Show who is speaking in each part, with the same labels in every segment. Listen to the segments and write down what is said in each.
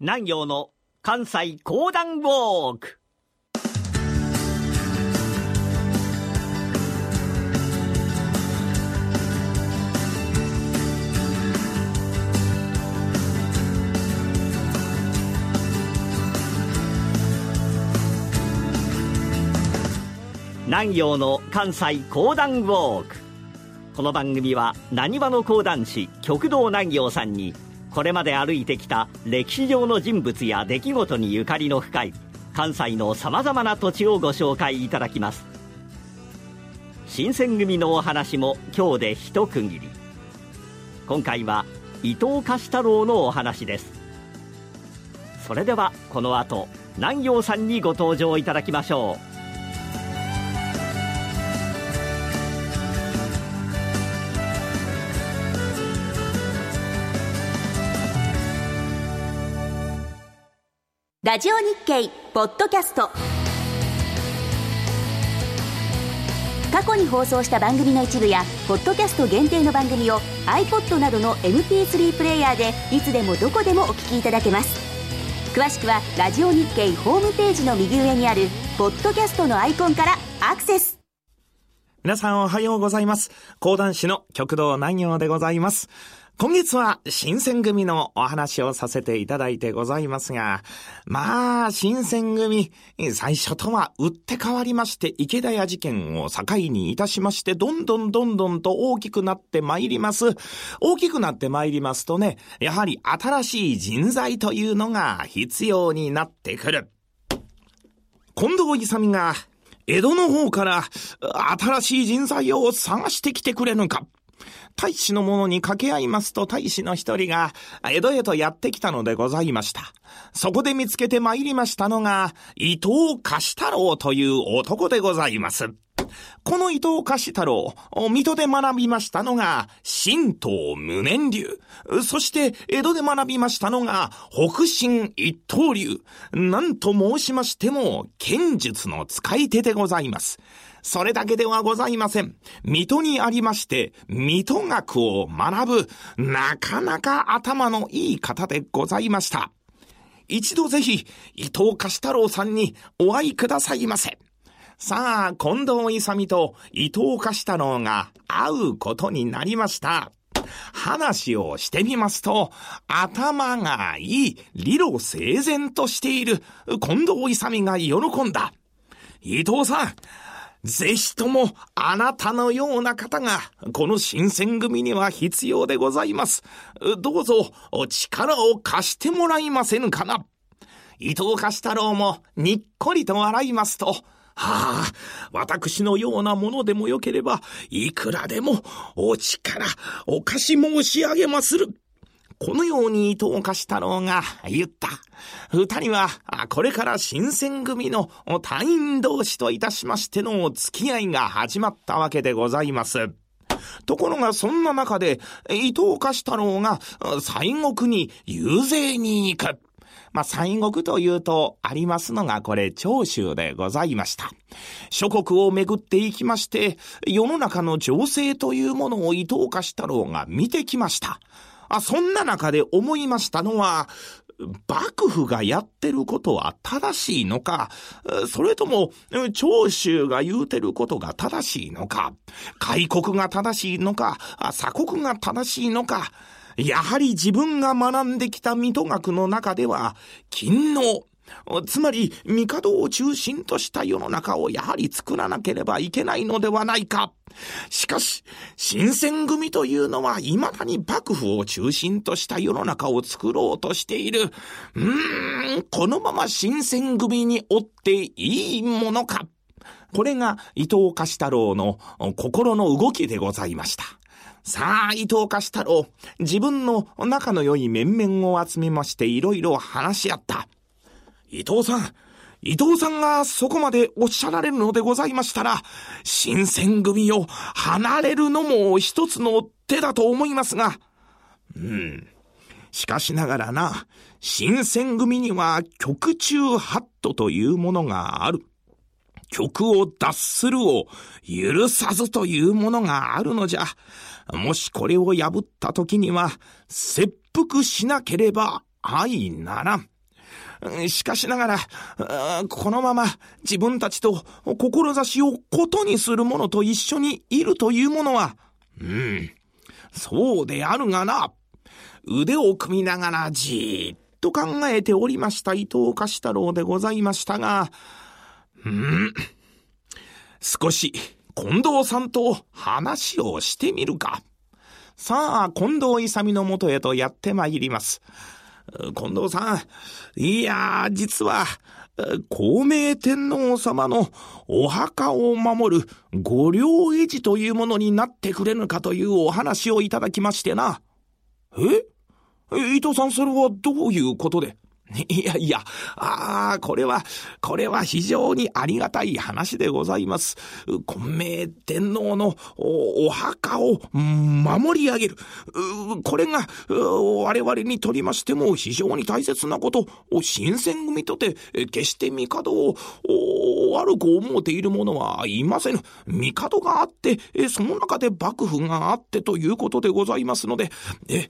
Speaker 1: 南陽の関西講談ウォーク。南陽の関西講談ウォーク。この番組はなにわの講談師極道南陽さんにこれまで歩いてきた歴史上の人物や出来事にゆかりの深い関西のさまざまな土地をご紹介いただきます。新選組のお話も今日で一区切り。今回は伊藤貸太郎のお話です。それではこの後南陽さんにご登場いただきましょう。
Speaker 2: ラジオ日経ポッドキャスト。過去に放送した番組の一部やポッドキャスト限定の番組を iPod などの MP3 プレイヤーでいつでもどこでもお聞きいただけます。詳しくはラジオ日経ホームページの右上にあるポッドキャストのアイコンからアクセス。
Speaker 3: 皆さんおはようございます。講談師の極道南陽でございます。今月は新選組のお話をさせていただいてございますが、まあ、新選組、最初とは打って変わりまして、池田屋事件を境にいたしまして、どんどんどんどんと大きくなってまいります。大きくなってまいりますとね、やはり新しい人材というのが必要になってくる。近藤勇が江戸の方から新しい人材を探してきてくれぬか。大使の者に掛け合いますと大使の一人が江戸へとやってきたのでございました。そこで見つけて参りましたのが伊藤貸太郎という男でございます。この伊藤貸太郎、水戸で学びましたのが、神道無念流。そして、江戸で学びましたのが、北進一刀流。なんと申しましても、剣術の使い手でございます。それだけではございません。水戸にありまして、水戸学を学ぶ、なかなか頭のいい方でございました。一度ぜひ、伊藤貸太郎さんにお会いくださいませ。さあ、近藤勇と伊藤貸太郎が会うことになりました。話をしてみますと、頭がいい、理路整然としている、近藤勇が喜んだ。伊藤さん、ぜひともあなたのような方が、この新選組には必要でございます。どうぞ、お力を貸してもらいませぬかな。伊藤貸太郎もにっこりと笑いますと、はあ、私のようなものでもよければ、いくらでもお力、お貸し申し上げまする。このように伊藤貸太郎が言った。二人は、これから新選組の隊員同士といたしましての付き合いが始まったわけでございます。ところがそんな中で、伊藤貸太郎が西国に遊説に行く。まあ、西国というとありますのがこれ長州でございました。諸国をめぐっていきまして、世の中の情勢というものを伊藤貸太郎が見てきました。あ、そんな中で思いましたのは、幕府がやってることは正しいのか、それとも、長州が言うてることが正しいのか、開国が正しいのか、鎖国が正しいのか、やはり自分が学んできた水戸学の中では、勤王、つまり、帝を中心とした世の中をやはり作らなければいけないのではないか。しかし、新選組というのは未だに幕府を中心とした世の中を作ろうとしている。うーん、このまま新選組に追っていいものか。これが伊藤貸太郎の心の動きでございました。さあ、伊藤貸太郎、自分の仲の良い面々を集めましていろいろ話し合った。伊藤さん、伊藤さんがそこまでおっしゃられるのでございましたら、新選組を離れるのも一つの手だと思いますが、うん。しかしながらな、新選組には局中ハットというものがある。曲を脱するを許さずというものがあるのじゃ。もしこれを破った時には、切腹しなければ相ならん。しかしながら、このまま自分たちと志をことにする者と一緒にいるというものは、うん、そうであるがな。腕を組みながらじーっと考えておりました伊藤貸太郎でございましたが、うん、少し近藤さんと話をしてみるか。さあ、近藤勇のもとへとやってまいります。近藤さん、いや実は、孔明天皇様のお墓を守る御陵絵寺というものになってくれぬかというお話をいただきましてな。え伊藤さんそれはどういうことで？いやいや、ああ、これは、これは非常にありがたい話でございます。混明天皇のお墓を守り上げる。これが我々にとりましても非常に大切なこと。新選組とて決して帝を悪く思うている者はいませぬ。帝があって、その中で幕府があってということでございますので、え、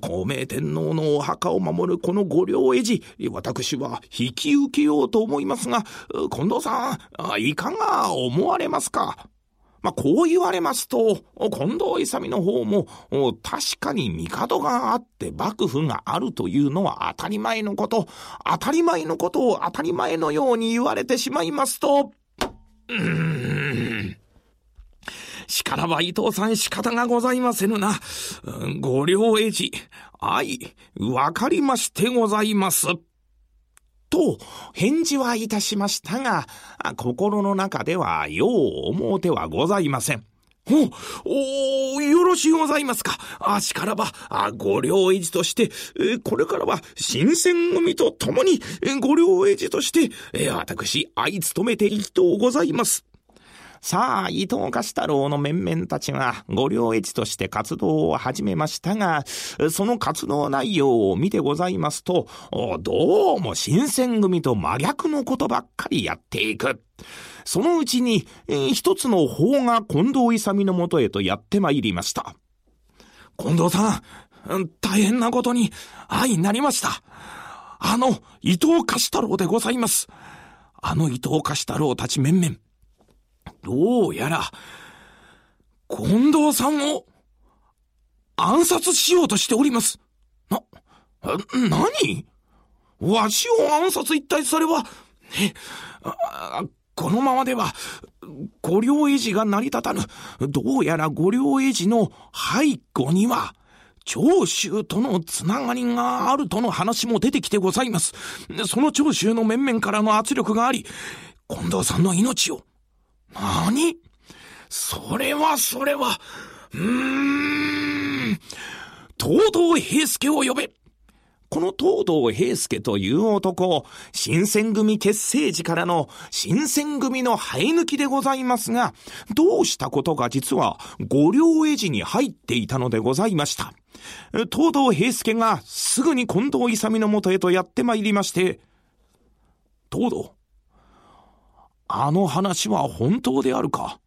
Speaker 3: 孔明天皇のお墓を守るこの御陵絵寺、私は引き受けようと思いますが、近藤さん、いかが思われますか？まあ、こう言われますと、近藤勇の方も、確かに帝があって幕府があるというのは当たり前のこと、当たり前のことを当たり前のように言われてしまいますと、うーん。しからば伊藤さん仕方がございませぬな。ご両英治、はい、わかりましてございます。と、返事はいたしましたが、心の中ではよう思うてはございません。お、およろしゅうございますか。あしからば、あご領維持として、えこれからは新選組と共に、ご領維持として、え私、相務めていきとうございます。さあ、伊藤貸太郎の面々たちが御領越として活動を始めましたが、その活動内容を見てございますと、どうも新選組と真逆のことばっかりやっていく。そのうちに、一つの法が近藤勇のもとへとやってまいりました。近藤さん、大変なことに愛になりました。あの、伊藤貸太郎でございます。あの伊藤貸太郎たち面々。どうやら、近藤さんを暗殺しようとしております。な、何？わしを暗殺一体それは、え、このままでは、御領維持が成り立たぬ。どうやら御領維持の背後には、長州とのつながりがあるとの話も出てきてございます。その長州の面々からの圧力があり、近藤さんの命を何？それはそれは、うーん、東堂平介を呼べ。この東堂平介という男、新選組結成時からの新選組の生え抜きでございますが、どうしたことが実は五両絵寺に入っていたのでございました。東堂平介がすぐに近藤勇のもとへとやってまいりまして、東堂、あの話は本当であるか？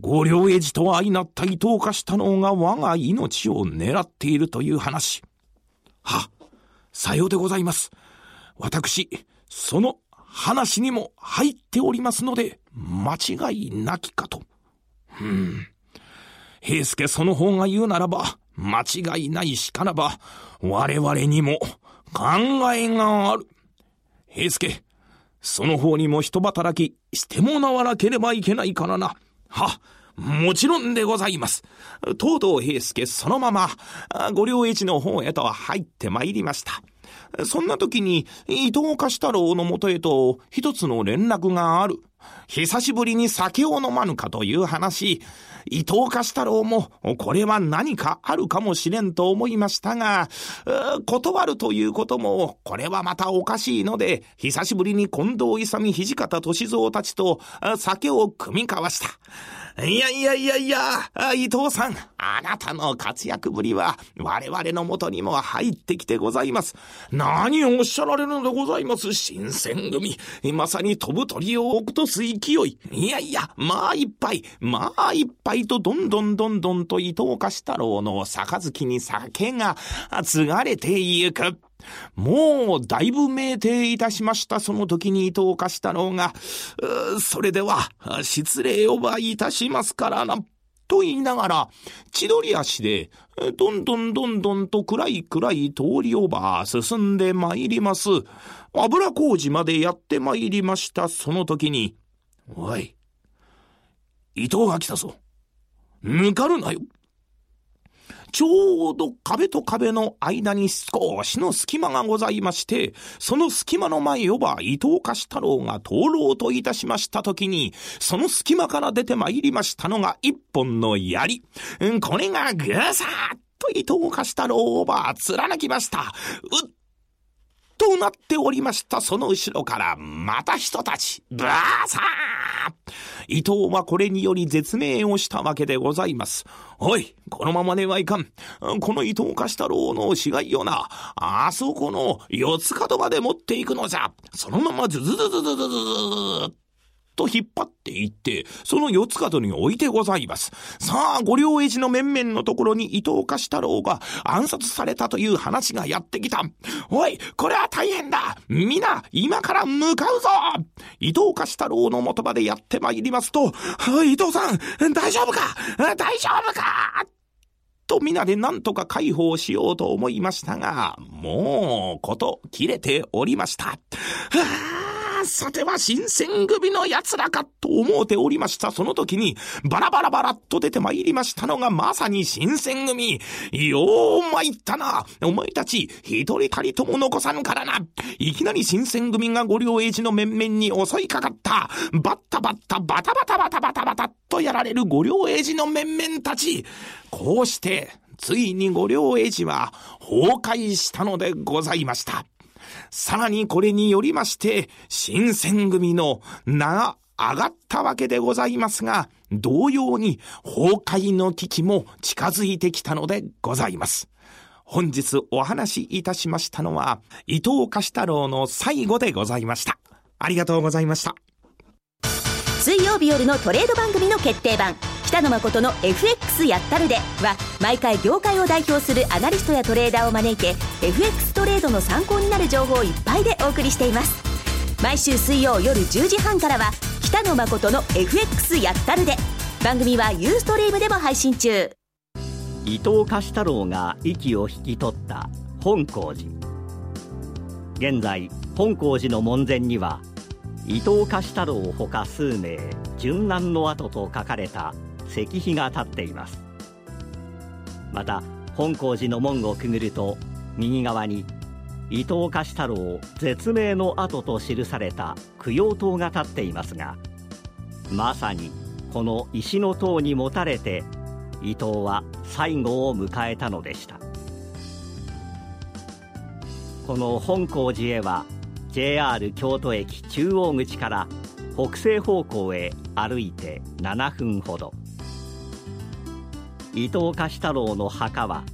Speaker 3: 五両エジと相なった伊藤化したのが我が命を狙っているという話。は、さようでございます。私、その話にも入っておりますので、間違いなきかと。うん。平助その方が言うならば、間違いないしからば、我々にも考えがある。平助、その方にも人働きしてもなわなければいけないからな。は、もちろんでございます。東堂平介そのまま、ご両一の方へと入って参りました。そんな時に、伊藤貸太郎のもとへと一つの連絡がある。久しぶりに酒を飲まぬかという話。伊藤貸太郎も、これは何かあるかもしれんと思いましたが、断るということも、これはまたおかしいので、久しぶりに近藤勇土方歳三たちと酒を組み交わした。いやいやいやいや、伊藤さん、あなたの活躍ぶりは我々のもとにも入ってきてございます。何をおっしゃられるのでございます新選組。まさに飛ぶ鳥を落とす勢い。いやいや、まあいっぱい、まあいっぱいとどんどんどんどんと伊藤貸太郎の杯に酒が継がれてゆく。もう、だいぶ酩酊いたしましたその時に伊藤貸太郎が、それでは、失礼をばいたしますからな、と言いながら、千鳥足で、どんどんどんどんと暗い暗い通りをば進んで参ります。油工事までやって参りましたその時に、おい、伊藤が来たぞ。抜かるなよ。ちょうど壁と壁の間に少しの隙間がございまして、その隙間の前をば伊藤貸太郎が通ろうといたしましたときに、その隙間から出て参りましたのが一本の槍。これがぐさーっと伊藤貸太郎をば貫きました。うっとなっておりましたその後ろからまた人たち、ブワーサー伊藤はこれにより絶命をしたわけでございます。おい、このままではいかん。この伊藤貸太郎の死骸よな、あそこの四つ角まで持っていくのじゃ。そのままズズズズズズズと引っ張っていって、その四つ角に置いてございます。さあ、ご両英治の面々のところに伊藤貸太郎が暗殺されたという話がやってきた。おい、これは大変だ皆、今から向かうぞ伊藤貸太郎の元までやってまいりますと、伊藤さん、大丈夫か？大丈夫か？と皆で何とか解放しようと思いましたが、もう、こと切れておりました。はあさては新選組の奴らかと思うておりましたその時に、バラバラバラっと出て参りましたのがまさに新選組。よう参ったな。お前たち、一人たりとも残さぬからな。いきなり新選組がご両英治の面々に襲いかかった。バッタバッタバタバタバタバタバタとやられるご両英治の面々たち。こうして、ついにご両英治は崩壊したのでございました。さらにこれによりまして、新選組の名が上がったわけでございますが、同様に崩壊の危機も近づいてきたのでございます。本日お話しいたしましたのは、伊藤貸太郎の最後でございました。ありがとうございました。
Speaker 2: 水曜日夜のトレード番組の決定版北野誠の FX やったるでは毎回業界を代表するアナリストやトレーダーを招いて FX トレードの参考になる情報いっぱいでお送りしています毎週水曜夜10時半からは北野誠の FX やったるで番組はユーストリームでも配信中
Speaker 1: 伊藤貸太郎が息を引き取った本光寺現在本光寺の門前には伊藤貸太郎ほか数名殉難の跡と書かれた石碑が立っています。また本光寺の門をくぐると右側に伊藤貸太郎絶命の跡と記された供養塔が立っていますがまさにこの石の塔にもたれて伊藤は最後を迎えたのでした。この本光寺へは JR 京都駅中央口から北西方向へ歩いて7分ほど。伊藤貸太郎の墓は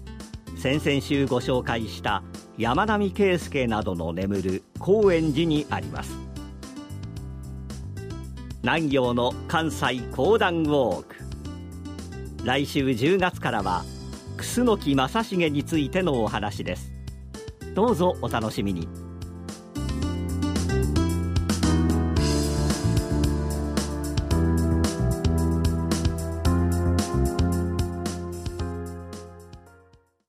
Speaker 1: 先々週ご紹介した山並圭介などの眠る高円寺にあります。南行の関西講談ウォーク。来週10月からは楠木正成についてのお話です。どうぞお楽しみに。